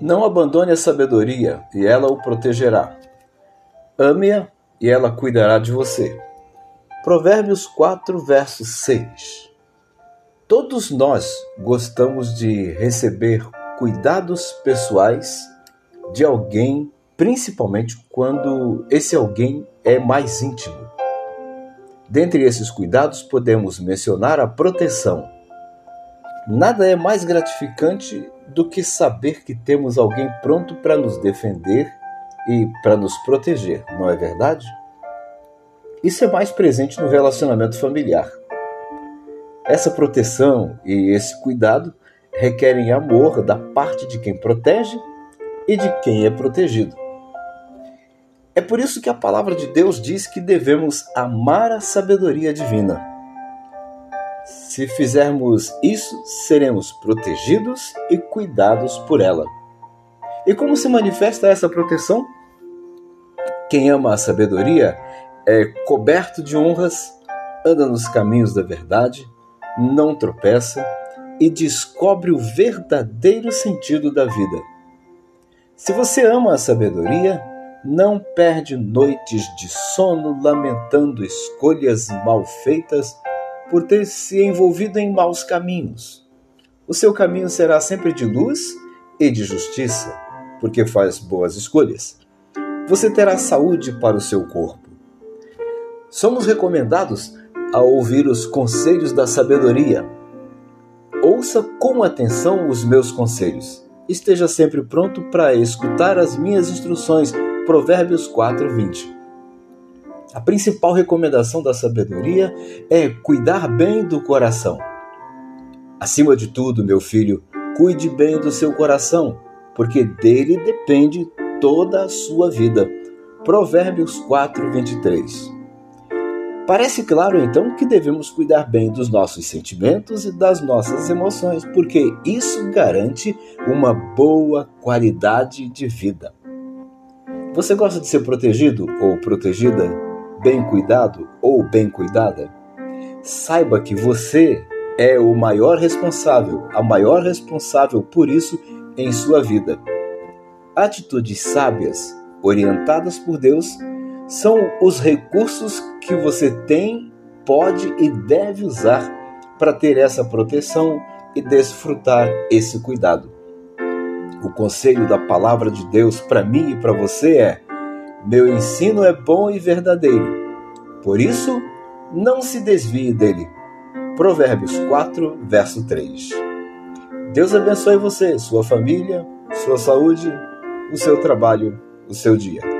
Não abandone a sabedoria, e ela o protegerá. Ame-a, e ela cuidará de você. Provérbios 4, verso 6. Todos nós gostamos de receber cuidados pessoais de alguém, principalmente quando esse alguém é mais íntimo. Dentre esses cuidados, podemos mencionar a proteção. Nada é mais gratificante do que saber que temos alguém pronto para nos defender e para nos proteger, não é verdade? Isso é mais presente no relacionamento familiar. Essa proteção e esse cuidado requerem amor da parte de quem protege e de quem é protegido. É por isso que a palavra de Deus diz que devemos amar a sabedoria divina. Se fizermos isso, seremos protegidos e cuidados por ela. E como se manifesta essa proteção? Quem ama a sabedoria é coberto de honras, anda nos caminhos da verdade, não tropeça e descobre o verdadeiro sentido da vida. Se você ama a sabedoria, não perde noites de sono lamentando escolhas mal feitas por ter se envolvido em maus caminhos. O seu caminho será sempre de luz e de justiça, porque faz boas escolhas. Você terá saúde para o seu corpo. Somos recomendados a ouvir os conselhos da sabedoria. Ouça com atenção os meus conselhos. Esteja sempre pronto para escutar as minhas instruções. Provérbios 4, 20. A principal recomendação da sabedoria é cuidar bem do coração. Acima de tudo, meu filho, cuide bem do seu coração, porque dele depende toda a sua vida. Provérbios 4, 23. Parece claro então que devemos cuidar bem dos nossos sentimentos e das nossas emoções, porque isso garante uma boa qualidade de vida. Você gosta de ser protegido ou protegida bem cuidado ou bem cuidada, saiba que você é o maior responsável, a maior responsável por isso em sua vida. Atitudes sábias, orientadas por Deus, são os recursos que você tem, pode e deve usar para ter essa proteção e desfrutar esse cuidado. O conselho da palavra de Deus para mim e para você é: meu ensino é bom e verdadeiro. Por isso, não se desvie dele. Provérbios 4, verso 3. Deus abençoe você, sua família, sua saúde, o seu trabalho, o seu dia.